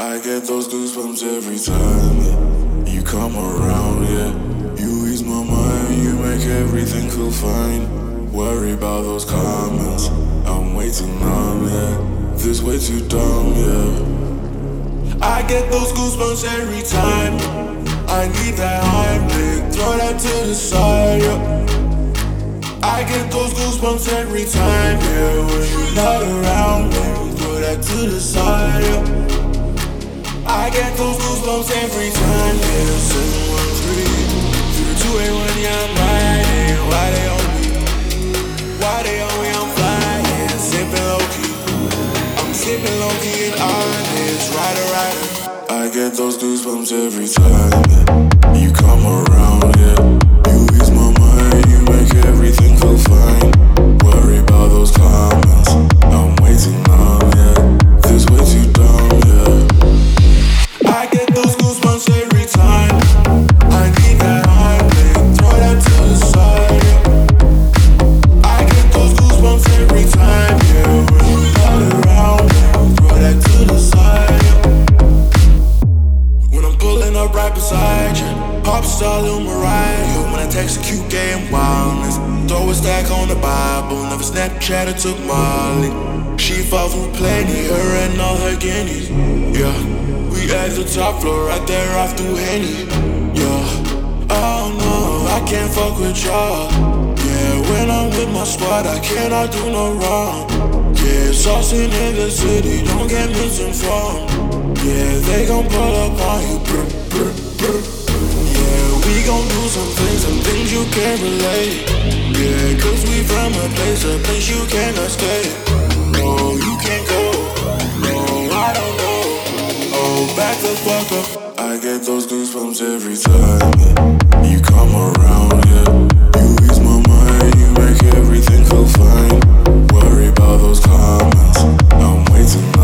I get those goosebumps every time you come around, yeah. You ease my mind, you make everything feel fine. Worry about those comments, I'm way too numb, yeah. This way too dumb, yeah. I get those goosebumps every time. I need that Heimlich, throw that to the side, yeah. I get those goosebumps every time, yeah. When you're not around me, throw that to the side, yeah. I get those goosebumps every time, yeah. 713 through the 281, yeah, I'm riding. Why they on me? Why they on me? I'm flying, sipping low key. I'm sipping low key and honest, rider, rider. I get those goosebumps every time you come around, yeah. You ease my mind, you make everything feel fine. Worry about those comments, I'm way too yeah. I get those goosebumps every time. I need that Heimlich, throw that to the side. I get those goosebumps every time, yeah. When you're not around, yeah. throw that to the side. When I'm pulling up right beside you, pop star Lil Mariah. When I text a cute game wildness, throw a stack on the Bible. Never Snapchat or took Molly. She fought with plenty, her and all her guineas. Yeah, at the top floor, right there off through Henny. Yeah, oh no, I can't fuck with y'all. Yeah, when I'm with my squad, I cannot do no wrong. Yeah, saucing in the city, don't get misinformed. Yeah, they gon' pull up on you. Brr, brr, brr. Yeah, we gon' do some things, some things you can't relate. Yeah, cause we from a place, a place you cannot stay. No, I get those goosebumps every time you come around, yeah. You ease my mind, you make everything feel fine. Worry about those comments, I'm too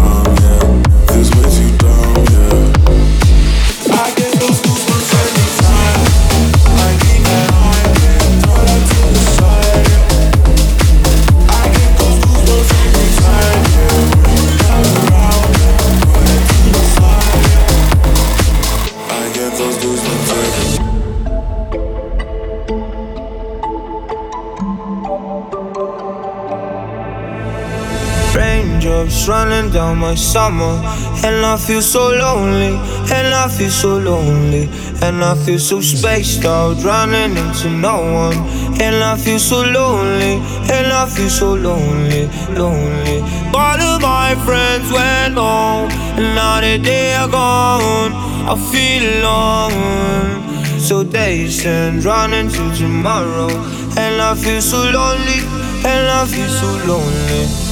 my summer, and I feel so lonely, and I feel so lonely, and I feel so spaced out, running into no one, and I feel so lonely, and I feel so lonely, lonely. All of my friends went home, and now that they are gone, I feel alone. So days and running to tomorrow, and I feel so lonely, and I feel so lonely.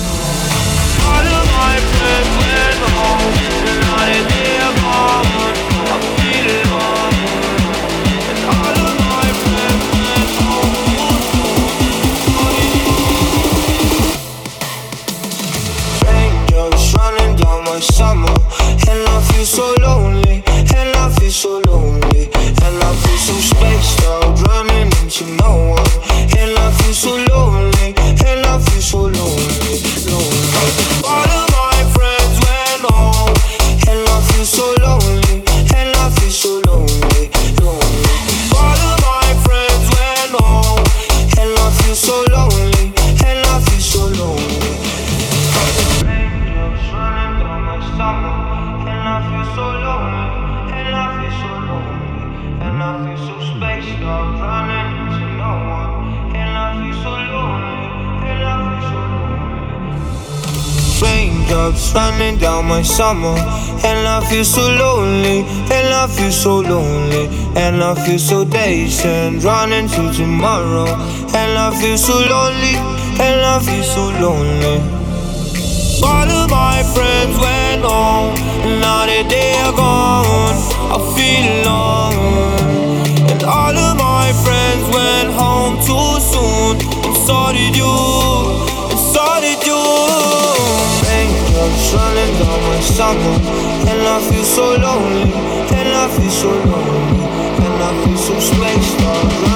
So lonely, and I feel so lonely, summer, and I feel so lonely, and I feel so lonely, and I feel so dazed running to tomorrow, and I feel so lonely, and I feel so lonely. All of my friends went home, now that they are gone, I feel alone. And all of my friends went home too soon, and so did you, summer, and I feel so lonely, and I feel so lonely, and I feel so spaced out,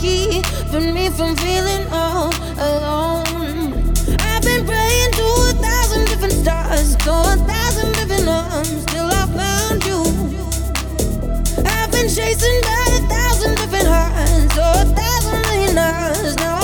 keeping me from feeling all alone. I've been praying to a thousand different stars, to a thousand different arms, till I found you. I've been chasing by a thousand different hearts, or a thousand million hours now.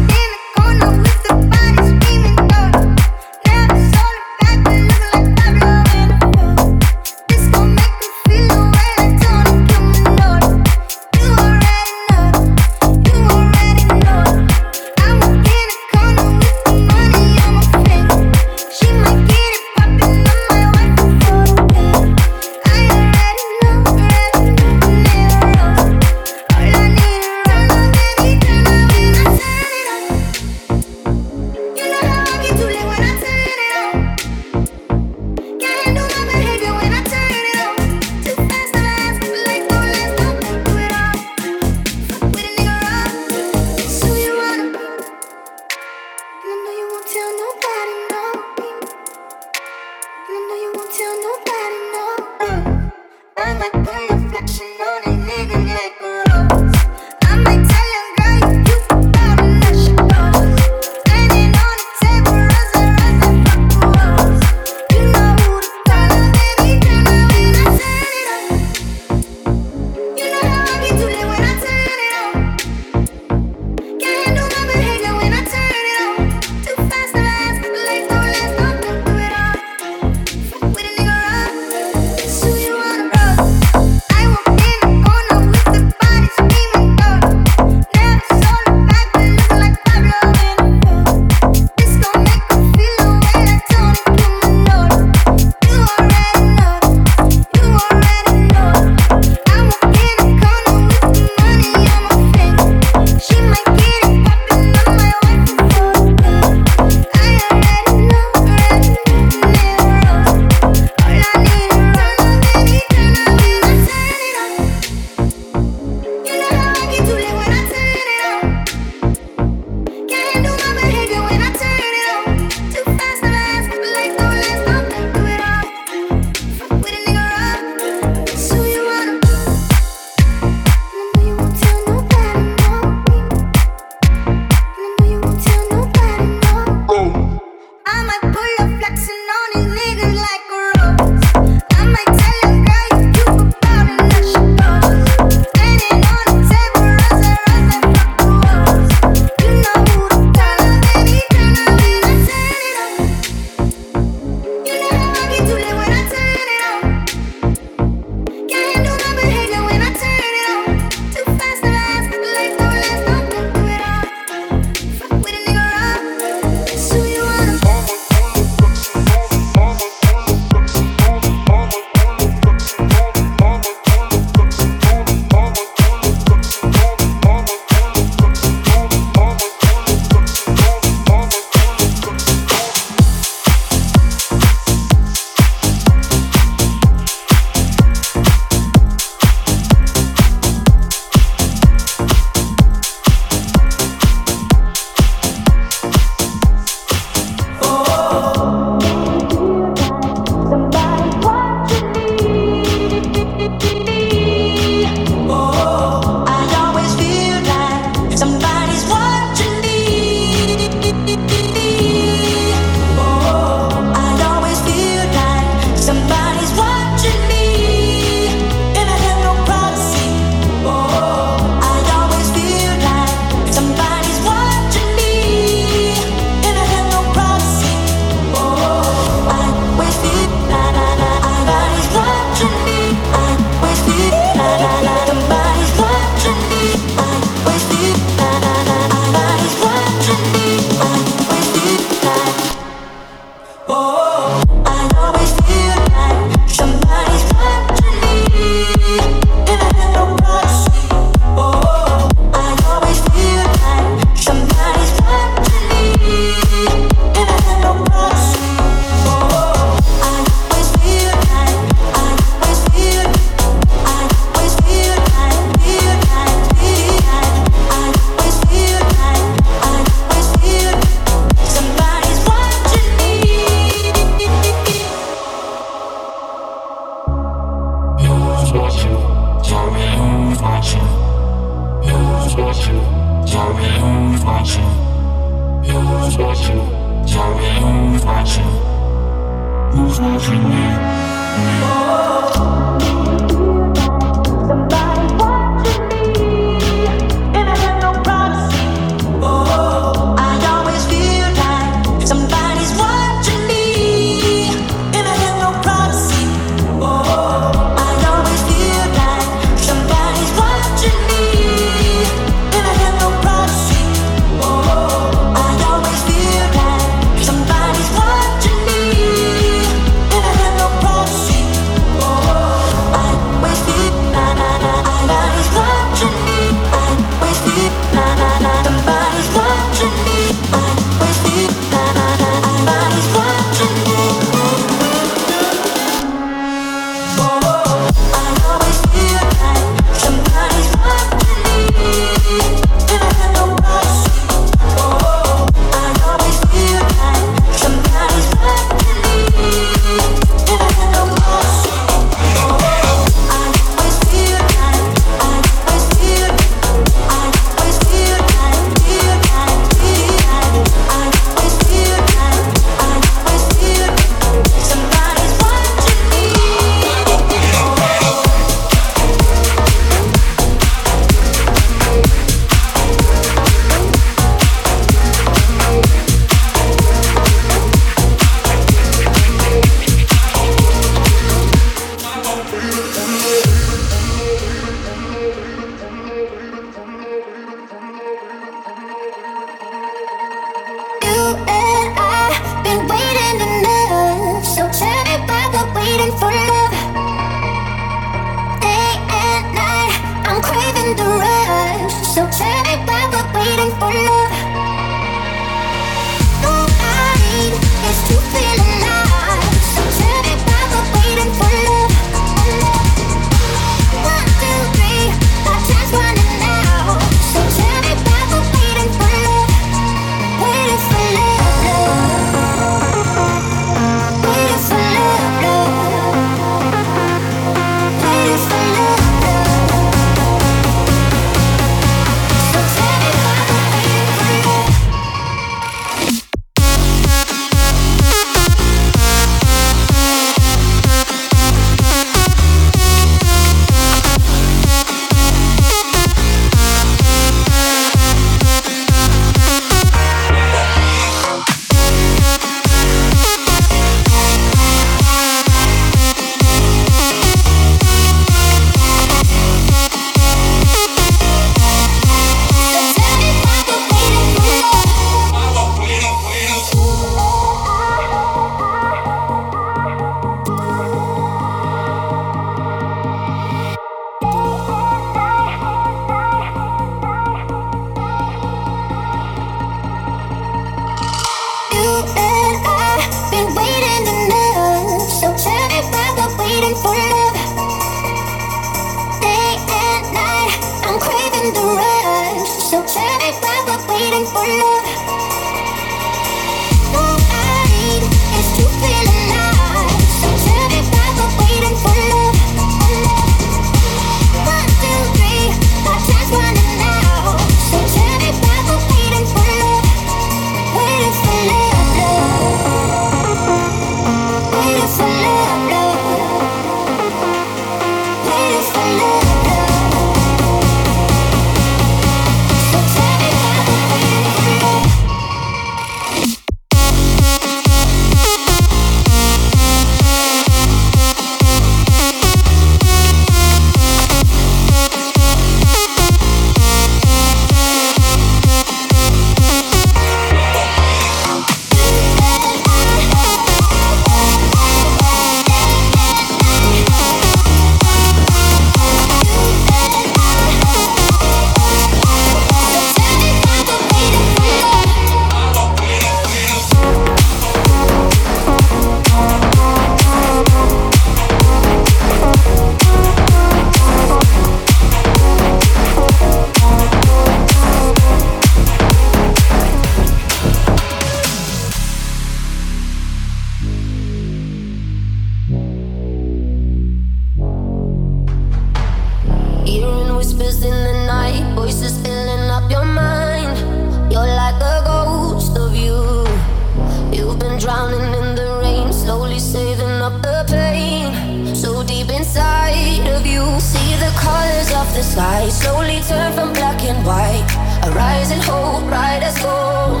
up the pain so deep inside of you. See the colors of the sky slowly turn from black and white. A rising hope bright as gold.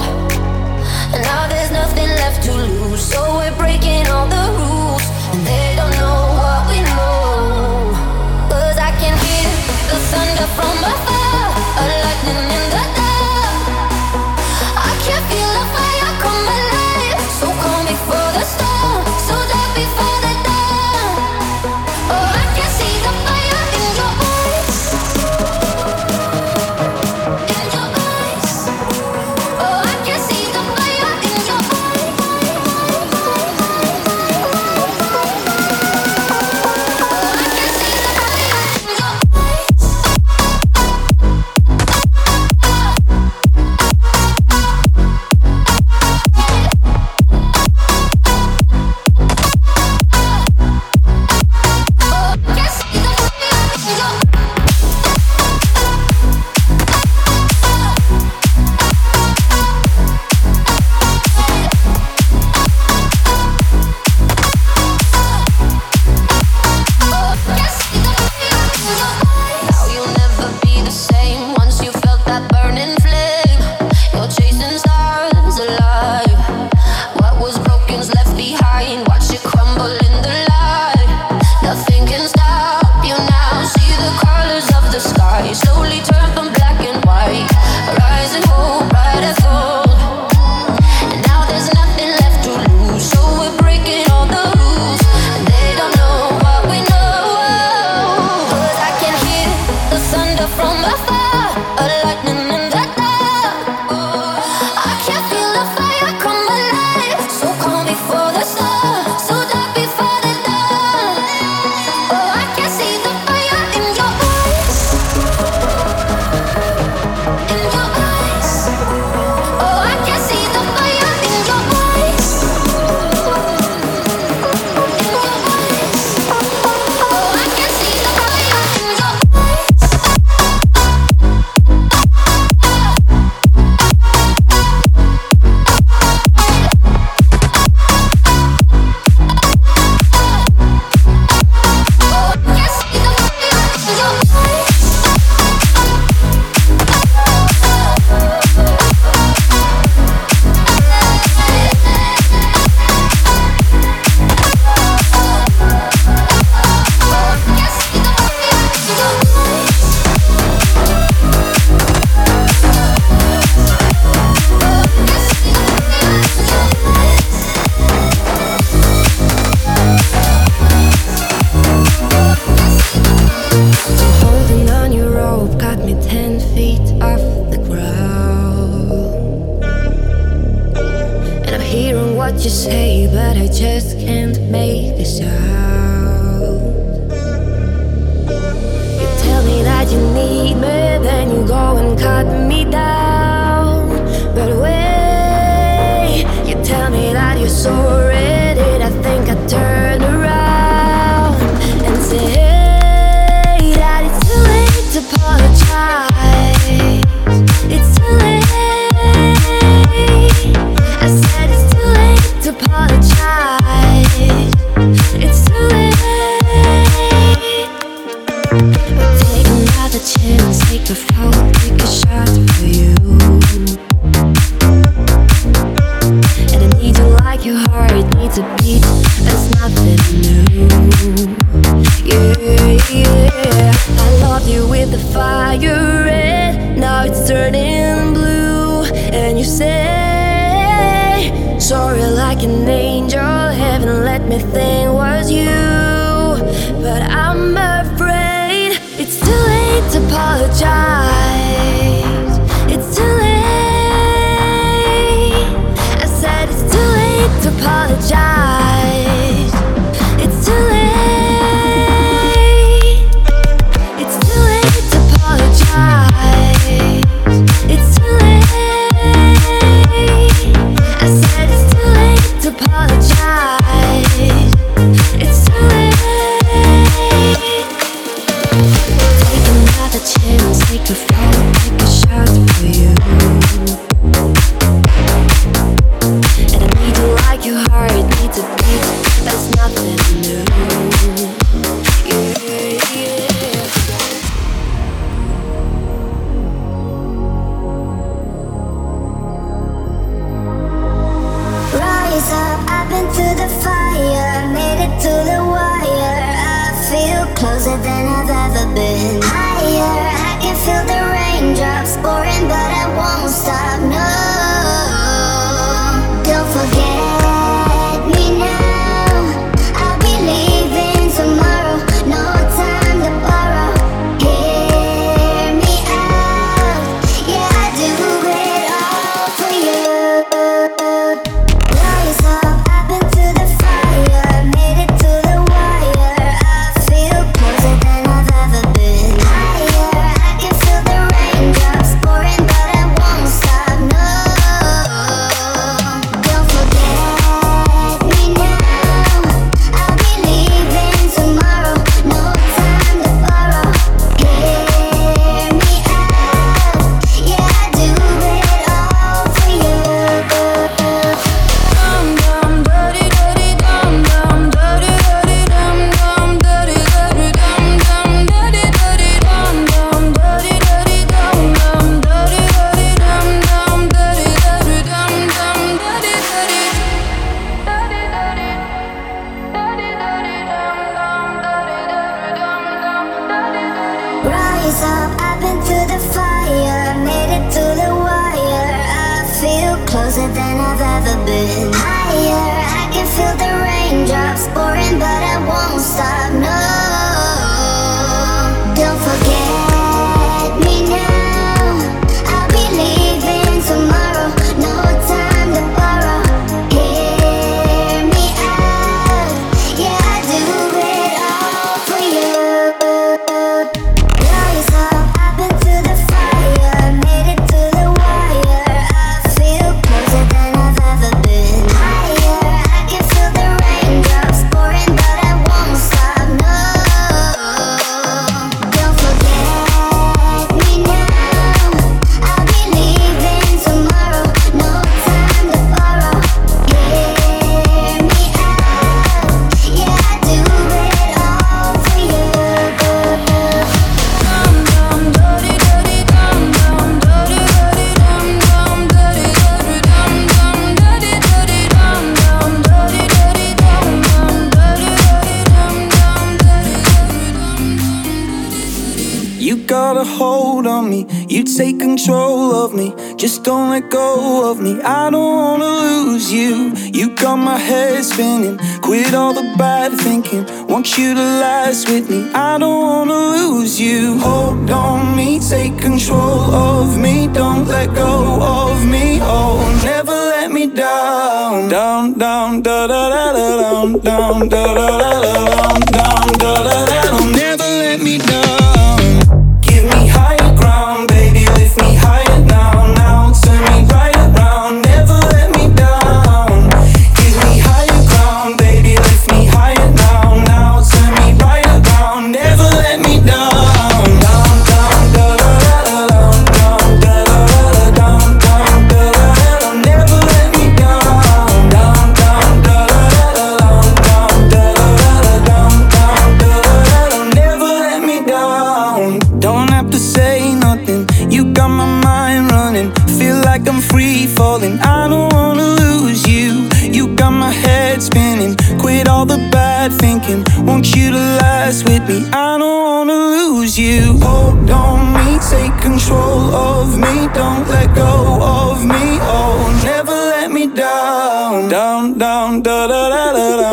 And now there's nothing left to lose, so we're breaking all the rules, and they don't know what we know. Cause I can hear the thunder from afar.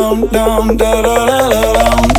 Down, da da da da down,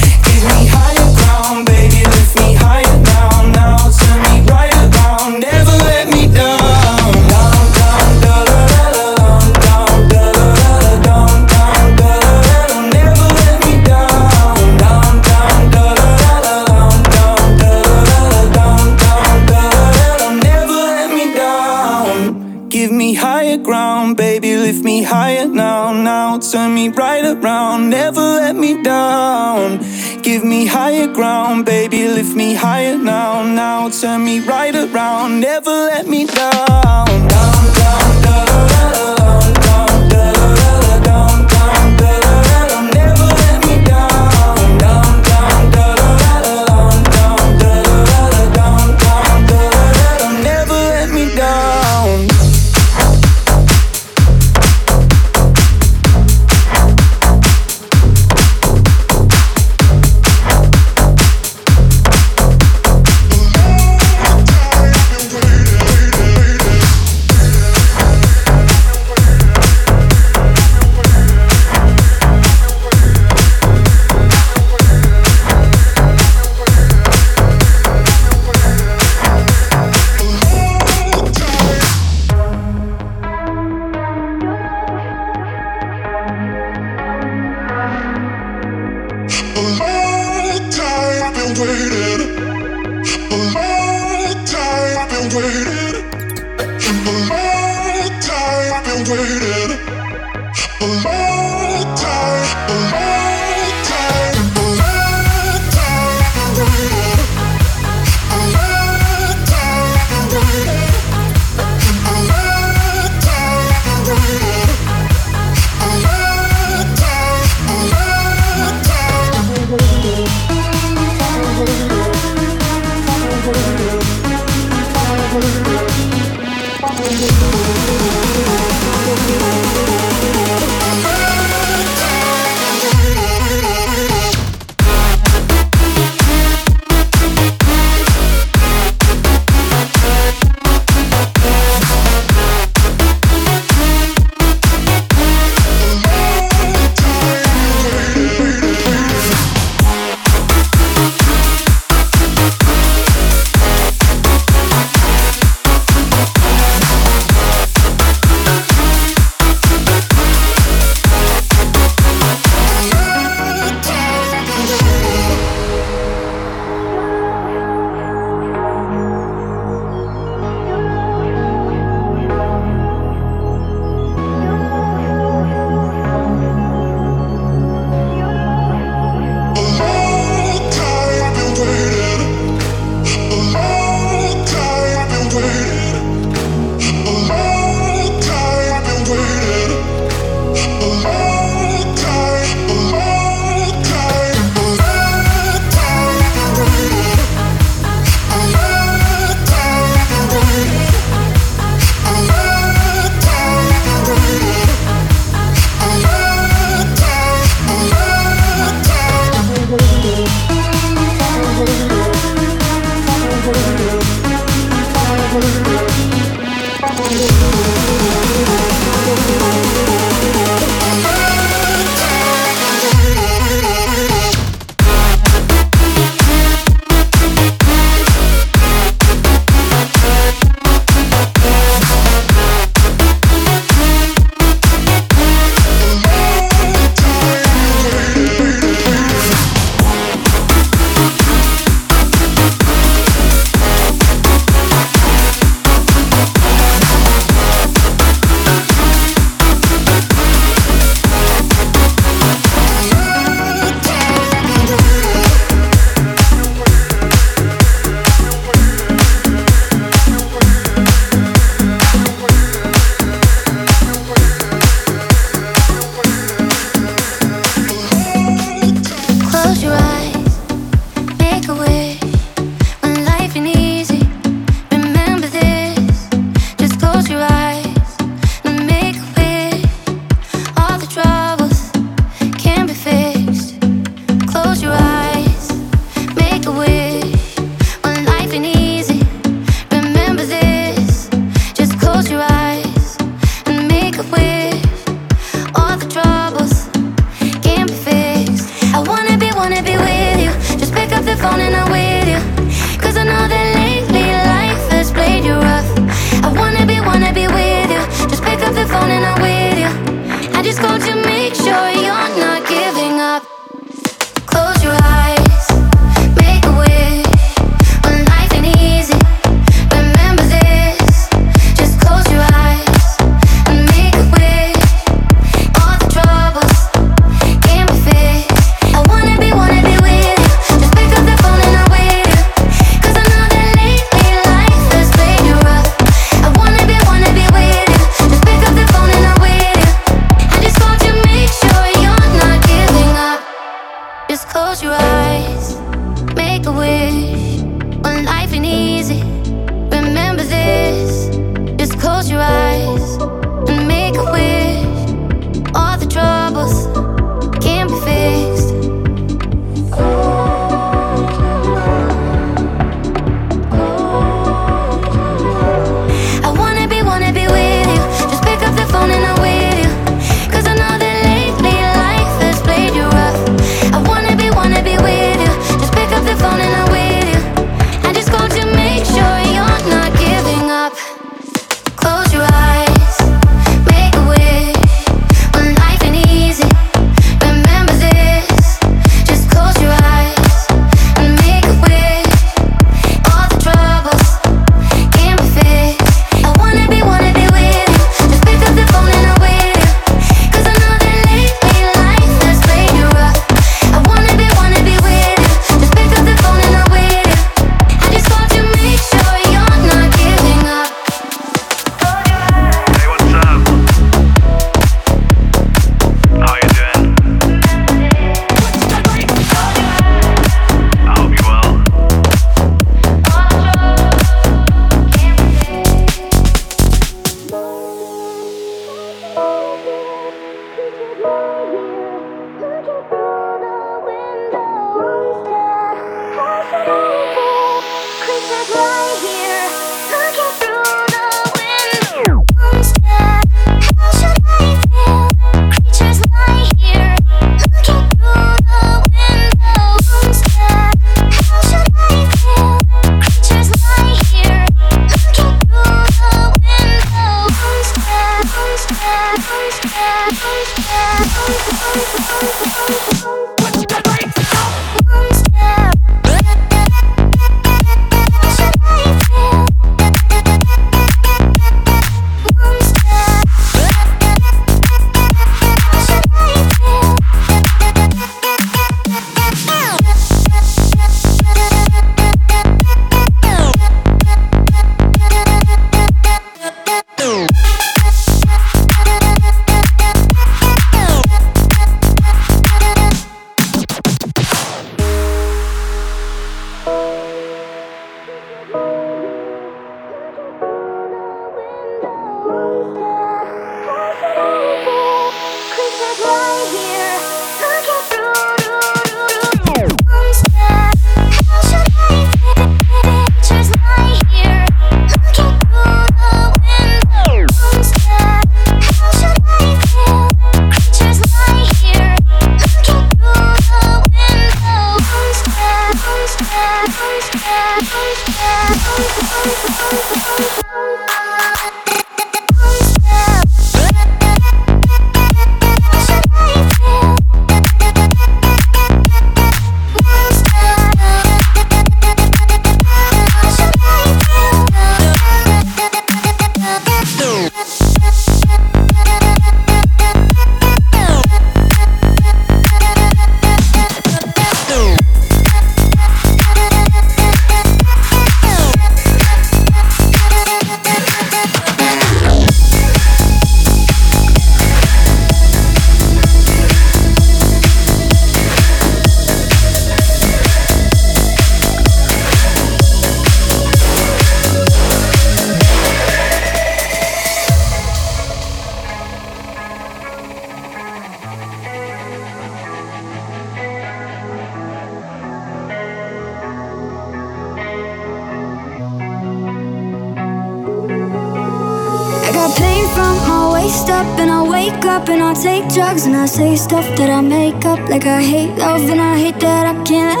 Say stuff that I make up like I hate love and I hate that I can't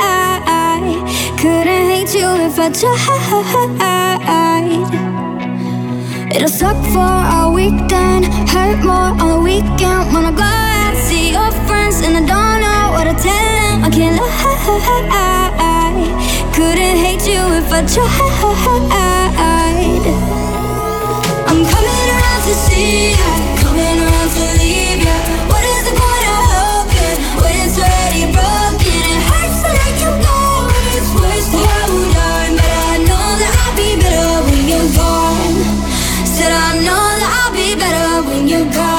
I couldn't hate you if I tried It'll suck for a week weekend, hurt more on the weekend when I go out see your friends and I don't know what to tell them. I can't lie, couldn't hate you if I tried. I'm coming around to see ya, better when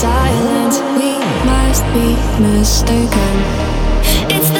silence, we must be mistaken. It's the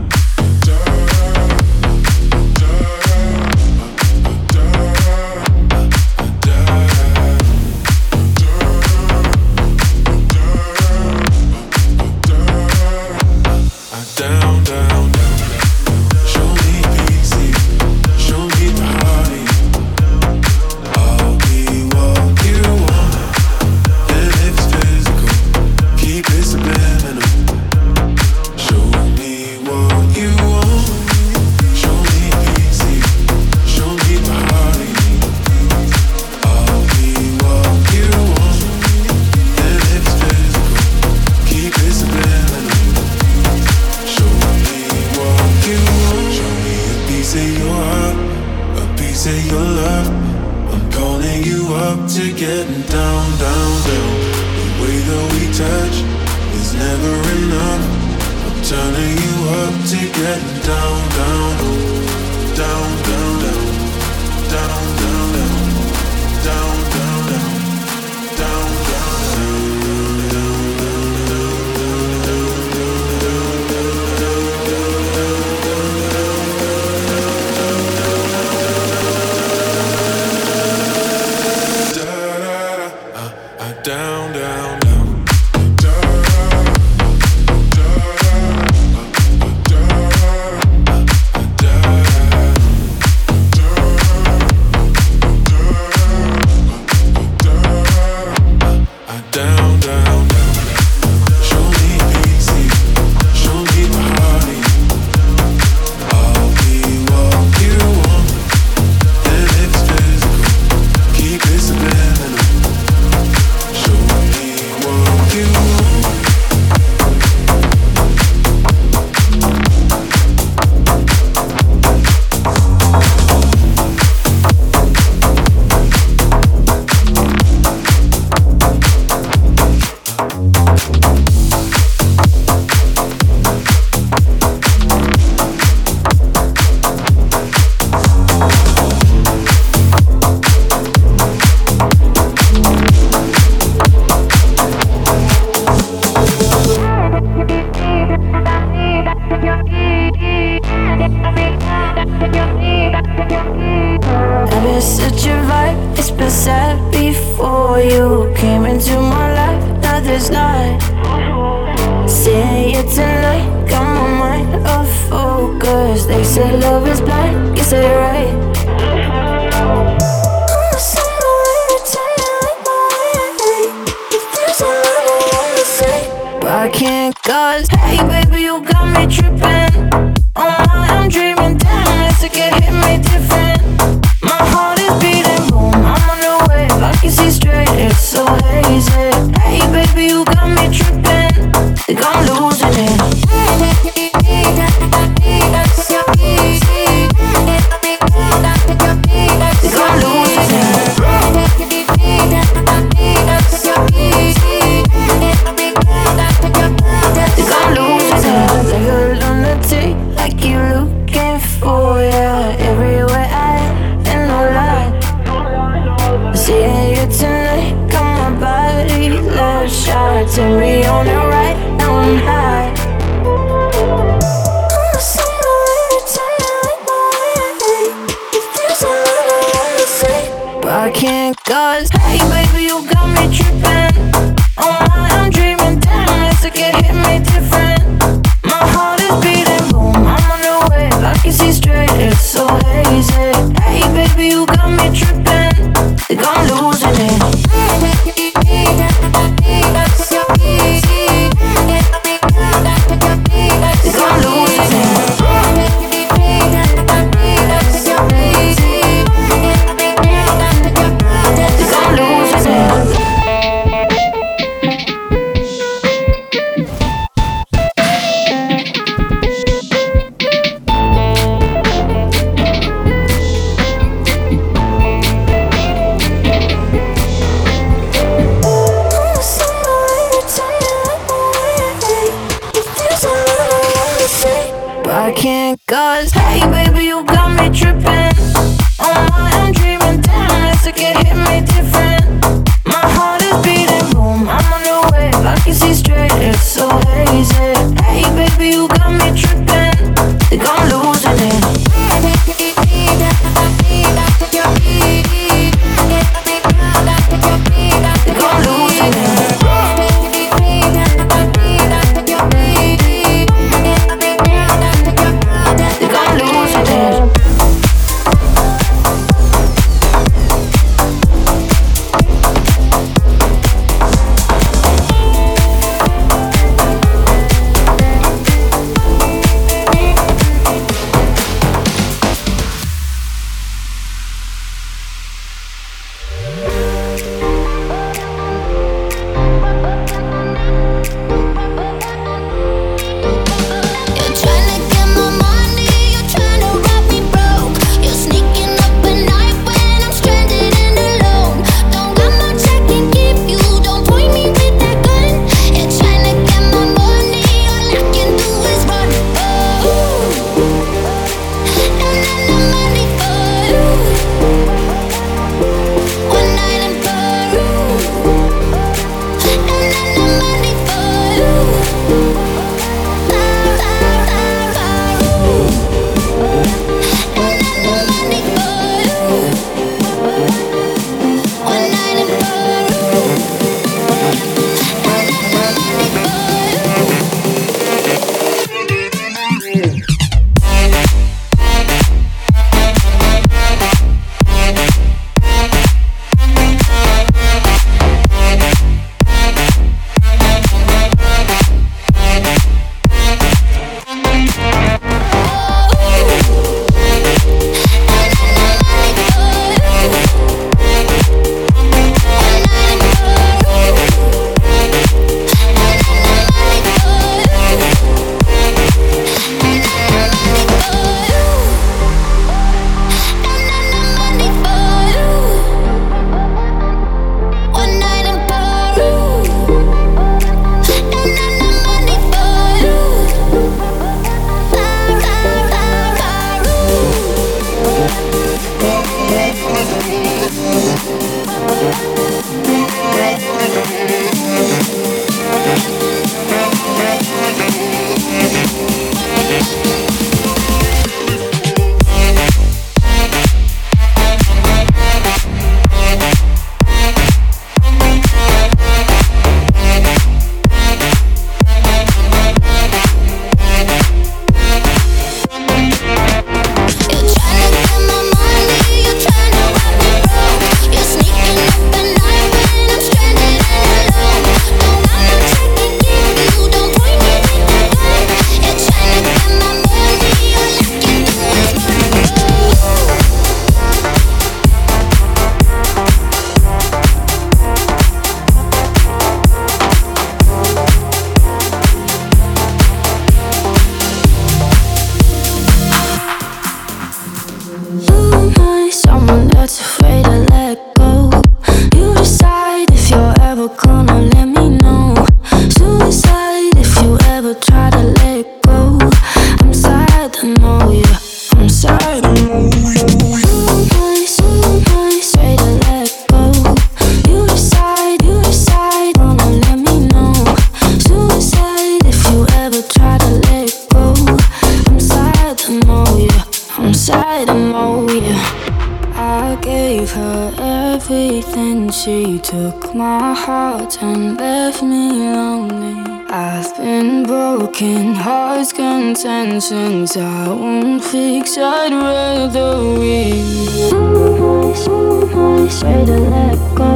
my heart and left me lonely. I've been broken, heart's contentions. I won't fix, I'd rather leave. Some voice, some voice, ready to let go.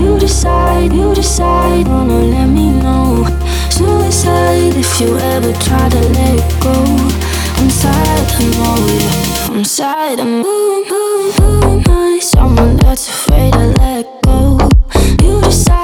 You decide, you decide, wanna let me know. Suicide if you ever try to let go. I'm sad, I know it. I'm sad, I'm moving, moving, moving. Someone that's afraid to let go decide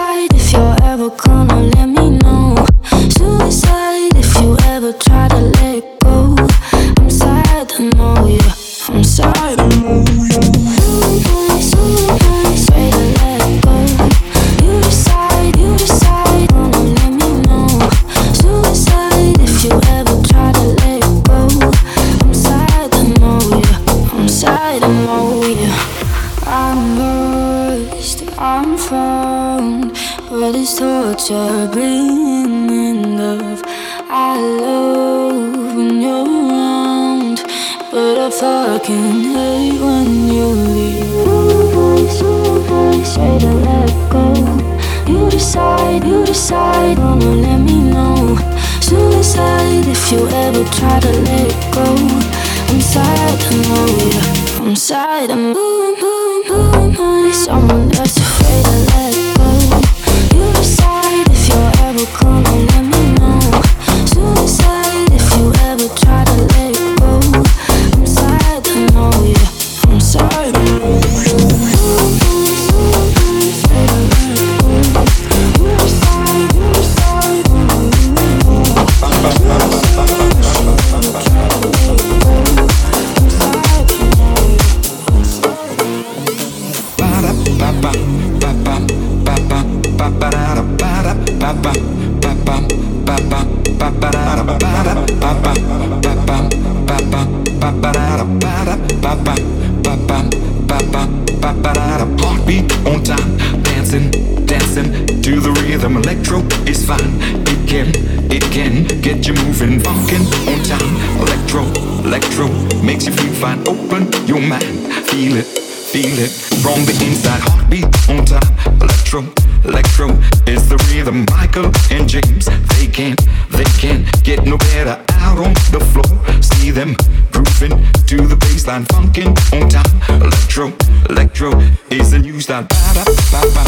it can get you moving. Funkin' on time, electro, electro makes you feel fine. Open your mind, feel it, feel it from the inside. Heartbeat on time, electro, electro is the rhythm. Michael and James, they can't, they can't get no better. Out on the floor, see them grooving to the baseline. Funkin' on time, electro, electro is the new style. Ba ba ba ba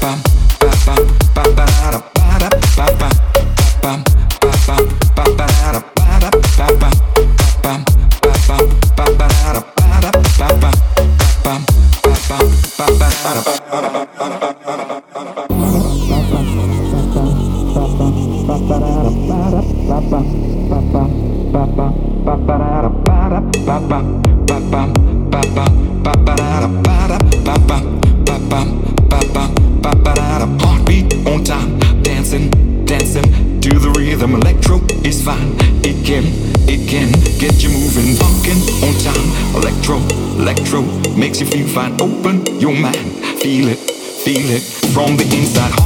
ba ba ba ba ba ba ba ba ba пам Song begins at.